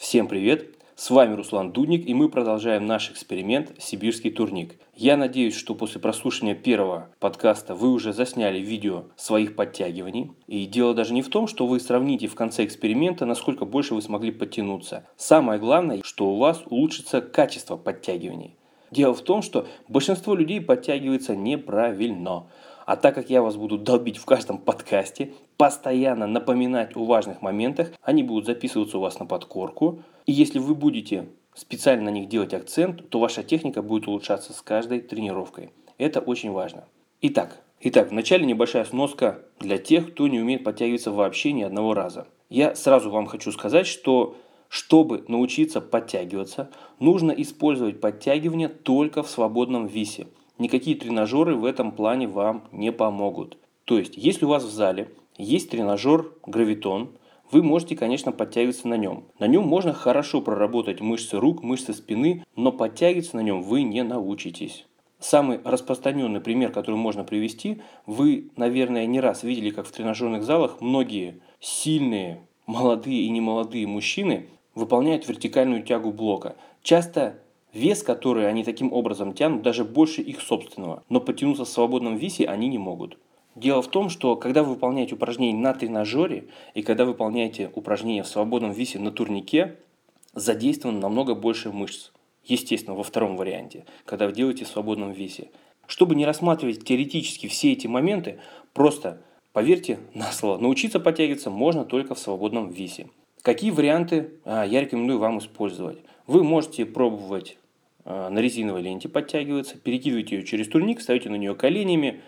Всем привет! С вами Руслан Дудник, и мы продолжаем наш эксперимент «Сибирский турник». Я надеюсь, что после прослушивания первого подкаста вы уже засняли видео своих подтягиваний. И дело даже не в том, что вы сравните в конце эксперимента, насколько больше вы смогли подтянуться. Самое главное, что у вас улучшится качество подтягиваний. Дело в том, что большинство людей подтягивается неправильно. А так как я вас буду долбить в каждом подкасте, постоянно напоминать о важных моментах, они будут записываться у вас на подкорку. И если вы будете специально на них делать акцент, то ваша техника будет улучшаться с каждой тренировкой. Это очень важно. Итак, итак, вначале небольшая сноска для тех, кто не умеет подтягиваться вообще ни одного раза. Я сразу вам хочу сказать, что чтобы научиться подтягиваться, нужно использовать подтягивание только в свободном висе. Никакие тренажеры в этом плане вам не помогут. То есть, если у вас в зале есть тренажер гравитон, вы можете, конечно, подтягиваться на нем. На нем можно хорошо проработать мышцы рук, мышцы спины, но подтягиваться на нем вы не научитесь. Самый распространенный пример, который можно привести, вы, наверное, не раз видели, как в тренажерных залах многие сильные, молодые и немолодые мужчины выполняют вертикальную тягу блока. Часто вес, который они таким образом тянут, даже больше их собственного, но потянуться в свободном весе они не могут. Дело в том, что когда вы выполняете упражнения на тренажере и когда вы выполняете упражнения в свободном весе на турнике, задействовано намного больше мышц. Естественно, во втором варианте, когда вы делаете в свободном весе. Чтобы не рассматривать теоретически все эти моменты, просто поверьте на слово, научиться подтягиваться можно только в свободном весе. Какие варианты а, я рекомендую вам использовать? Вы можете пробовать а, на резиновой ленте подтягиваться, перекидывать ее через турник, ставите на нее коленями,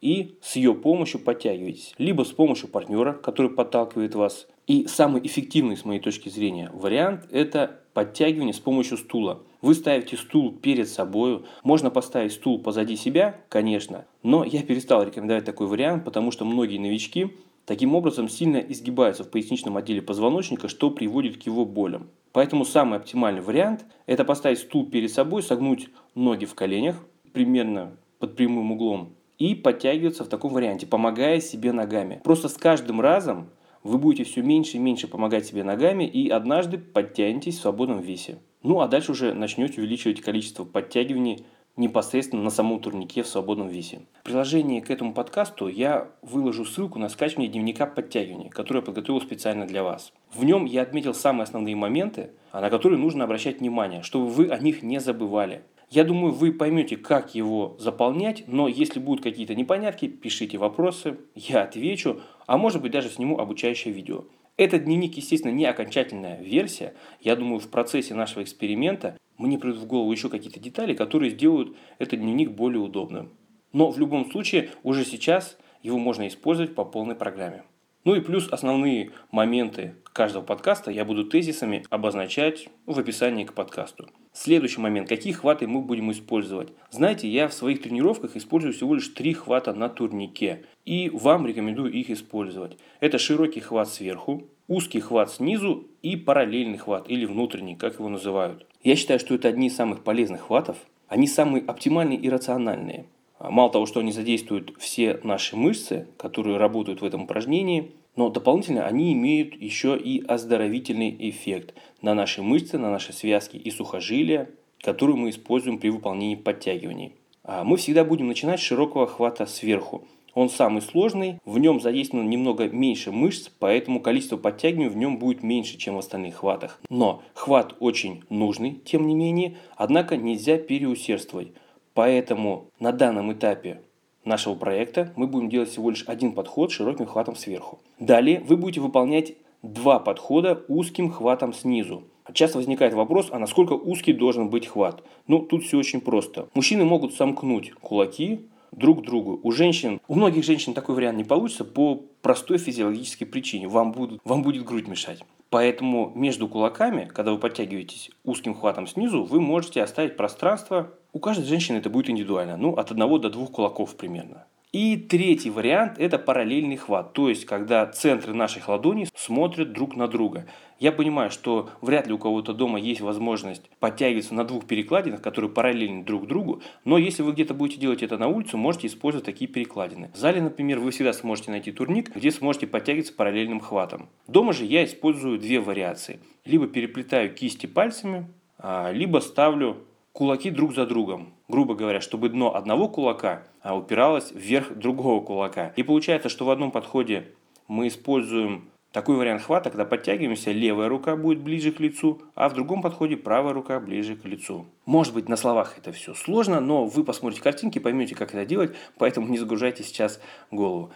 и с ее помощью подтягиваетесь. Либо с помощью партнера, который подталкивает вас. И самый эффективный, с моей точки зрения, вариант – это подтягивание с помощью стула. Вы ставите стул перед собой, можно поставить стул позади себя, конечно, но я перестал рекомендовать такой вариант, потому что многие новички таким образом сильно изгибаются в поясничном отделе позвоночника, что приводит к его болям. Поэтому самый оптимальный вариант – это поставить стул перед собой, согнуть ноги в коленях, примерно под прямым углом, и подтягиваться в таком варианте, помогая себе ногами. Просто с каждым разом вы будете все меньше и меньше помогать себе ногами и однажды подтянетесь в свободном весе. Ну а дальше уже начнете увеличивать количество подтягиваний непосредственно на самом турнике в свободном весе. В приложении к этому подкасту я выложу ссылку на скачивание дневника подтягивания, который я подготовил специально для вас. В нем я отметил самые основные моменты, на которые нужно обращать внимание, чтобы вы о них не забывали. Я думаю, вы поймете, как его заполнять, но если будут какие-то непонятки, пишите вопросы, я отвечу, а может быть даже сниму обучающее видео. Этот дневник, естественно, не окончательная версия. Я думаю, в процессе нашего эксперимента мне придут в голову еще какие-то детали, которые сделают этот дневник более удобным. Но в любом случае, уже сейчас его можно использовать по полной программе. Ну и плюс основные моменты каждого подкаста я буду тезисами обозначать в описании к подкасту. Следующий момент. Какие хваты мы будем использовать? Знаете, я в своих тренировках использую всего лишь три хвата на турнике. И вам рекомендую их использовать. Это широкий хват сверху, узкий хват снизу и параллельный хват или внутренний, как его называют. Я считаю, что это одни из самых полезных хватов. Они самые оптимальные и рациональные. А мало того, что они задействуют все наши мышцы, которые работают в этом упражнении, но дополнительно они имеют еще и оздоровительный эффект на наши мышцы, на наши связки и сухожилия, которые мы используем при выполнении подтягиваний. А мы всегда будем начинать с широкого хвата сверху. Он самый сложный, в нем задействовано немного меньше мышц, поэтому количество подтягиваний в нем будет меньше, чем в остальных хватах. Но хват очень нужный, тем не менее, однако нельзя переусердствовать. Поэтому на данном этапе нашего проекта мы будем делать всего лишь один подход широким хватом сверху. Далее вы будете выполнять два подхода узким хватом снизу. Часто возникает вопрос, а насколько узкий должен быть хват? Ну, тут все очень просто. Мужчины могут сомкнуть кулаки друг к другу. У женщин, у многих женщин такой вариант не получится по простой физиологической причине. Вам, будут, вам будет грудь мешать. Поэтому между кулаками, когда вы подтягиваетесь узким хватом снизу, вы можете оставить пространство. У каждой женщины это будет индивидуально. Ну, от одного до двух кулаков примерно. И третий вариант – это параллельный хват, то есть когда центры наших ладоней смотрят друг на друга. Я понимаю, что вряд ли у кого-то дома есть возможность подтягиваться на двух перекладинах, которые параллельны друг другу, но если вы где-то будете делать это на улице, можете использовать такие перекладины. В зале, например, вы всегда сможете найти турник, где сможете подтягиваться параллельным хватом. Дома же я использую две вариации. Либо переплетаю кисти пальцами, а, либо ставлю кулаки друг за другом. Грубо говоря, чтобы дно одного кулака а, упиралось вверх другого кулака. И получается, что в одном подходе мы используем такой вариант хвата, когда подтягиваемся, левая рука будет ближе к лицу, а в другом подходе правая рука ближе к лицу. Может быть, на словах это все сложно, но вы посмотрите картинки, поймете, как это делать, поэтому не загружайте сейчас голову.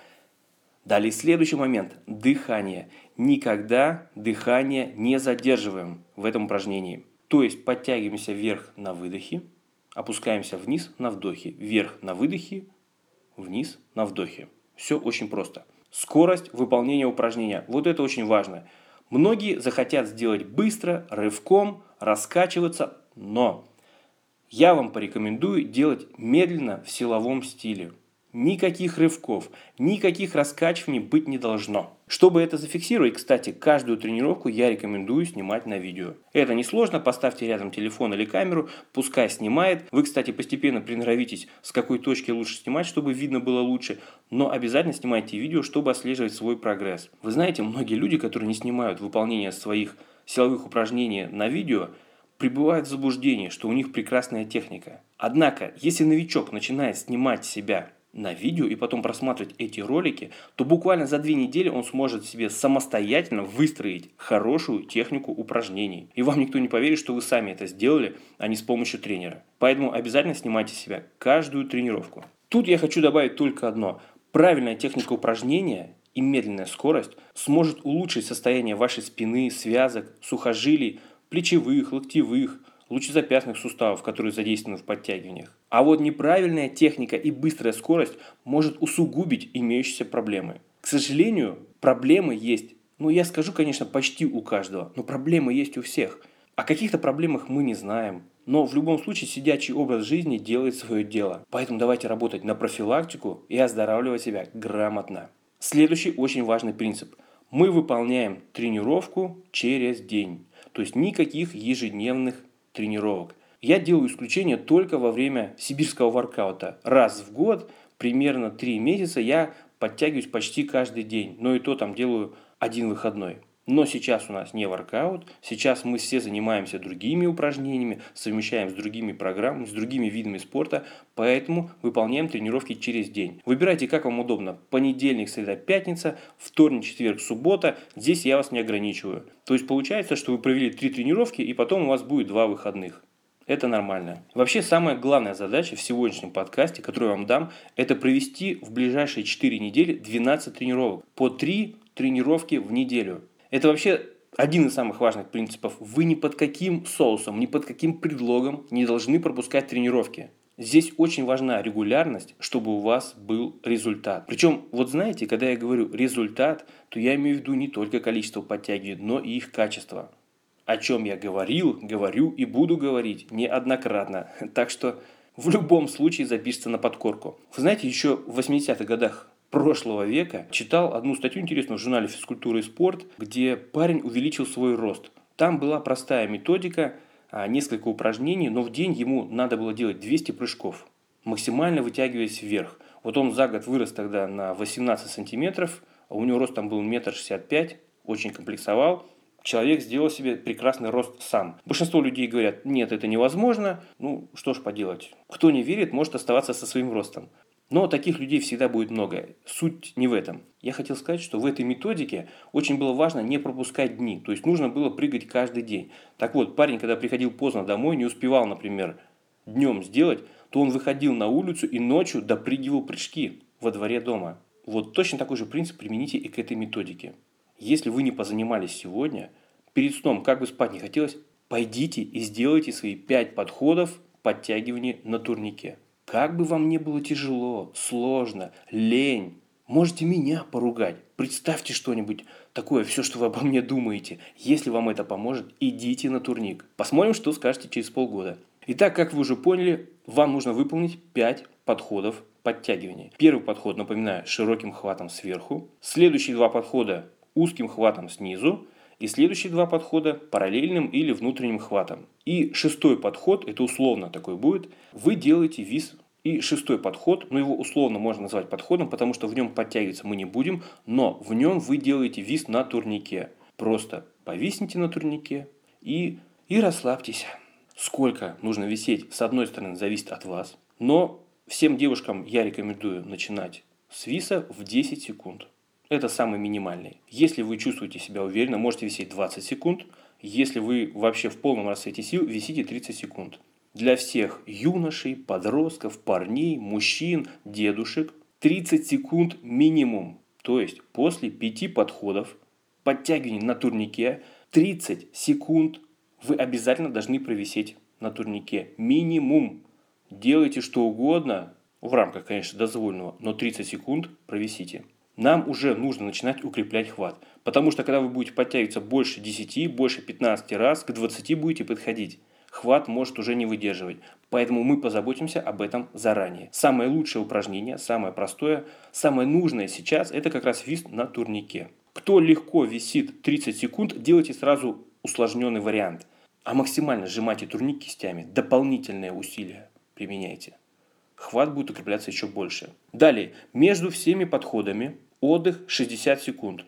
Далее следующий момент – дыхание. Никогда дыхание не задерживаем в этом упражнении. То есть подтягиваемся вверх на выдохе, опускаемся вниз на вдохе, вверх на выдохе, вниз на вдохе. Все очень просто. Скорость выполнения упражнения. Вот это очень важно. Многие захотят сделать быстро, рывком, раскачиваться, но я вам порекомендую делать медленно в силовом стиле. Никаких рывков, никаких раскачиваний быть не должно. Чтобы это зафиксировать, кстати, каждую тренировку я рекомендую снимать на видео. Это несложно, поставьте рядом телефон или камеру, пускай снимает. Вы, кстати, постепенно приноровитесь, с какой точки лучше снимать, чтобы видно было лучше. Но обязательно снимайте видео, чтобы отслеживать свой прогресс. Вы знаете, многие люди, которые не снимают выполнение своих силовых упражнений на видео, пребывают в заблуждении, что у них прекрасная техника. Однако, если новичок начинает снимать себя на видео и потом просматривать эти ролики, то буквально за две недели он сможет себе самостоятельно выстроить хорошую технику упражнений. И вам никто не поверит, что вы сами это сделали, а не с помощью тренера. Поэтому обязательно снимайте себя каждую тренировку. Тут я хочу добавить только одно. Правильная техника упражнения и медленная скорость сможет улучшить состояние вашей спины, связок, сухожилий, плечевых, локтевых, лучезапястных суставов, которые задействованы в подтягиваниях. А вот неправильная техника и быстрая скорость может усугубить имеющиеся проблемы. К сожалению, проблемы есть. Ну, я скажу, конечно, почти у каждого, но проблемы есть у всех. О каких-то проблемах мы не знаем. Но в любом случае сидячий образ жизни делает свое дело. Поэтому давайте работать на профилактику и оздоравливать себя грамотно. Следующий очень важный принцип. Мы выполняем тренировку через день. То есть никаких ежедневных тренировок. Я делаю исключение только во время сибирского воркаута. Раз в год, примерно 3 месяца, я подтягиваюсь почти каждый день. Но и то там делаю один выходной. Но сейчас у нас не воркаут, сейчас мы все занимаемся другими упражнениями, совмещаем с другими программами, с другими видами спорта, поэтому выполняем тренировки через день. Выбирайте, как вам удобно. Понедельник, среда, пятница, вторник, четверг, суббота. Здесь я вас не ограничиваю. То есть получается, что вы провели три тренировки и потом у вас будет два выходных. Это нормально. Вообще, самая главная задача в сегодняшнем подкасте, которую я вам дам, это провести в ближайшие 4 недели 12 тренировок. По 3 тренировки в неделю. Это вообще один из самых важных принципов. Вы ни под каким соусом, ни под каким предлогом не должны пропускать тренировки. Здесь очень важна регулярность, чтобы у вас был результат. Причем, вот знаете, когда я говорю результат, то я имею в виду не только количество подтягиваний, но и их качество. О чем я говорил, говорю и буду говорить неоднократно. Так что в любом случае запишется на подкорку. Вы знаете, еще в 80-х годах прошлого века читал одну статью интересную в журнале «Физкультура и спорт», где парень увеличил свой рост. Там была простая методика, а, несколько упражнений, но в день ему надо было делать 200 прыжков, максимально вытягиваясь вверх. Вот он за год вырос тогда на 18 сантиметров, а у него рост там был метр шестьдесят пять, очень комплексовал. Человек сделал себе прекрасный рост сам. Большинство людей говорят, нет, это невозможно. Ну, что ж поделать. Кто не верит, может оставаться со своим ростом. Но таких людей всегда будет много. Суть не в этом. Я хотел сказать, что в этой методике очень было важно не пропускать дни. То есть нужно было прыгать каждый день. Так вот, парень, когда приходил поздно домой, не успевал, например, днем сделать, то он выходил на улицу и ночью допрыгивал прыжки во дворе дома. Вот точно такой же принцип примените и к этой методике. Если вы не позанимались сегодня, перед сном, как бы спать не хотелось, пойдите и сделайте свои 5 подходов подтягивания на турнике. Как бы вам ни было тяжело, сложно, лень, можете меня поругать. Представьте что-нибудь такое, все, что вы обо мне думаете. Если вам это поможет, идите на турник. Посмотрим, что скажете через полгода. Итак, как вы уже поняли, вам нужно выполнить 5 подходов подтягиваний. Первый подход, напоминаю, широким хватом сверху. Следующие два подхода узким хватом снизу. И следующие два подхода параллельным или внутренним хватом. И шестой подход, это условно такой будет, вы делаете вис и шестой подход, ну его условно можно назвать подходом, потому что в нем подтягиваться мы не будем, но в нем вы делаете вис на турнике. Просто повисните на турнике и, и расслабьтесь. Сколько нужно висеть, с одной стороны, зависит от вас, но всем девушкам я рекомендую начинать с виса в 10 секунд. Это самый минимальный. Если вы чувствуете себя уверенно, можете висеть 20 секунд. Если вы вообще в полном расцвете сил, висите 30 секунд. Для всех юношей, подростков, парней, мужчин, дедушек 30 секунд минимум. То есть после 5 подходов, подтягиваний на турнике, 30 секунд вы обязательно должны провисеть на турнике. Минимум. Делайте что угодно, в рамках, конечно, дозволенного, но 30 секунд провисите нам уже нужно начинать укреплять хват. Потому что когда вы будете подтягиваться больше 10, больше 15 раз, к 20 будете подходить. Хват может уже не выдерживать. Поэтому мы позаботимся об этом заранее. Самое лучшее упражнение, самое простое, самое нужное сейчас, это как раз вист на турнике. Кто легко висит 30 секунд, делайте сразу усложненный вариант. А максимально сжимайте турник кистями. Дополнительные усилия применяйте. Хват будет укрепляться еще больше. Далее, между всеми подходами Отдых 60 секунд.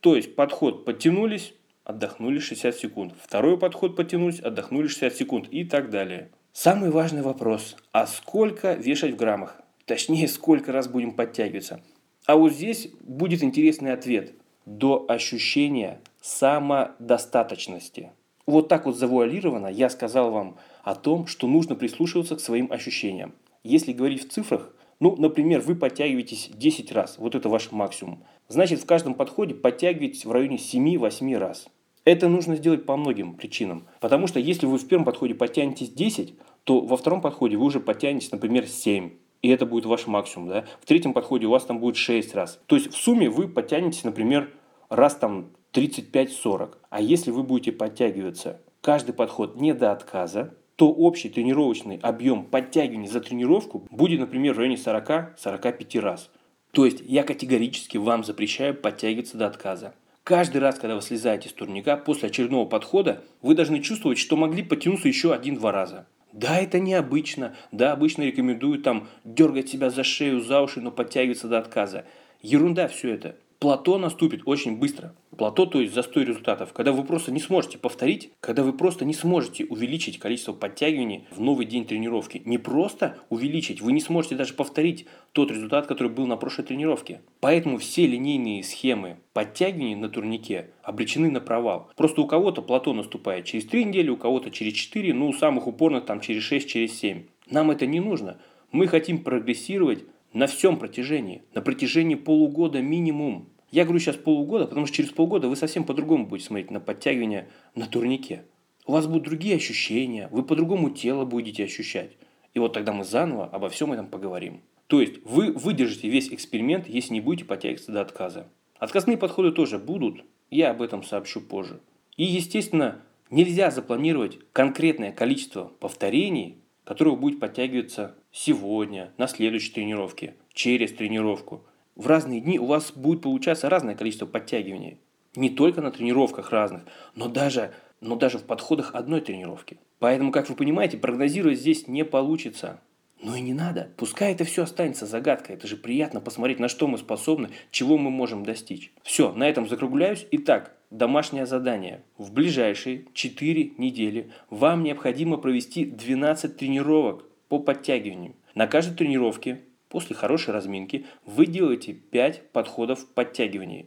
То есть подход подтянулись, отдохнули 60 секунд. Второй подход подтянулись, отдохнули 60 секунд и так далее. Самый важный вопрос. А сколько вешать в граммах? Точнее, сколько раз будем подтягиваться? А вот здесь будет интересный ответ. До ощущения самодостаточности. Вот так вот завуалированно я сказал вам о том, что нужно прислушиваться к своим ощущениям. Если говорить в цифрах, ну, например, вы подтягиваетесь 10 раз, вот это ваш максимум. Значит, в каждом подходе подтягиваетесь в районе 7-8 раз. Это нужно сделать по многим причинам. Потому что если вы в первом подходе подтянетесь 10, то во втором подходе вы уже подтянетесь, например, 7. И это будет ваш максимум. Да? В третьем подходе у вас там будет 6 раз. То есть в сумме вы подтянетесь, например, раз там 35-40. А если вы будете подтягиваться каждый подход не до отказа, то общий тренировочный объем подтягиваний за тренировку будет, например, в районе 40-45 раз. То есть я категорически вам запрещаю подтягиваться до отказа. Каждый раз, когда вы слезаете с турника, после очередного подхода, вы должны чувствовать, что могли потянуться еще один-два раза. Да, это необычно. Да, обычно рекомендуют там дергать себя за шею, за уши, но подтягиваться до отказа. Ерунда все это. Плато наступит очень быстро. Плато, то есть застой результатов, когда вы просто не сможете повторить, когда вы просто не сможете увеличить количество подтягиваний в новый день тренировки. Не просто увеличить, вы не сможете даже повторить тот результат, который был на прошлой тренировке. Поэтому все линейные схемы подтягиваний на турнике обречены на провал. Просто у кого-то плато наступает через 3 недели, у кого-то через 4, ну у самых упорных там через 6, через 7. Нам это не нужно. Мы хотим прогрессировать на всем протяжении, на протяжении полугода минимум. Я говорю сейчас полугода, потому что через полгода вы совсем по-другому будете смотреть на подтягивание на турнике. У вас будут другие ощущения, вы по-другому тело будете ощущать. И вот тогда мы заново обо всем этом поговорим. То есть вы выдержите весь эксперимент, если не будете подтягиваться до отказа. Отказные подходы тоже будут, я об этом сообщу позже. И, естественно, нельзя запланировать конкретное количество повторений, которые вы будете подтягиваться сегодня, на следующей тренировке, через тренировку – в разные дни у вас будет получаться разное количество подтягиваний. Не только на тренировках разных, но даже, но даже в подходах одной тренировки. Поэтому, как вы понимаете, прогнозировать здесь не получится. Но и не надо. Пускай это все останется загадкой. Это же приятно посмотреть, на что мы способны, чего мы можем достичь. Все, на этом закругляюсь. Итак, домашнее задание. В ближайшие 4 недели вам необходимо провести 12 тренировок по подтягиванию. На каждой тренировке После хорошей разминки вы делаете 5 подходов подтягиваний.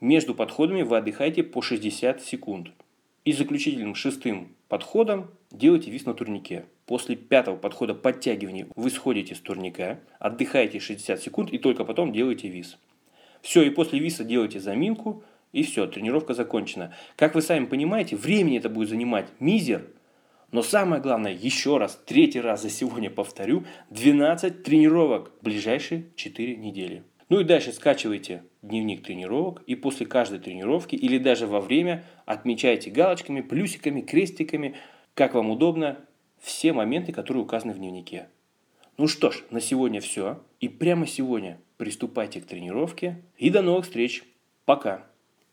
Между подходами вы отдыхаете по 60 секунд. И заключительным шестым подходом делайте вис на турнике. После пятого подхода подтягиваний вы сходите с турника, отдыхаете 60 секунд и только потом делаете вис. Все, и после виса делаете заминку, и все, тренировка закончена. Как вы сами понимаете, времени это будет занимать мизер – но самое главное, еще раз, третий раз за сегодня повторю, 12 тренировок в ближайшие 4 недели. Ну и дальше скачивайте дневник тренировок и после каждой тренировки или даже во время отмечайте галочками, плюсиками, крестиками, как вам удобно, все моменты, которые указаны в дневнике. Ну что ж, на сегодня все. И прямо сегодня приступайте к тренировке. И до новых встреч. Пока.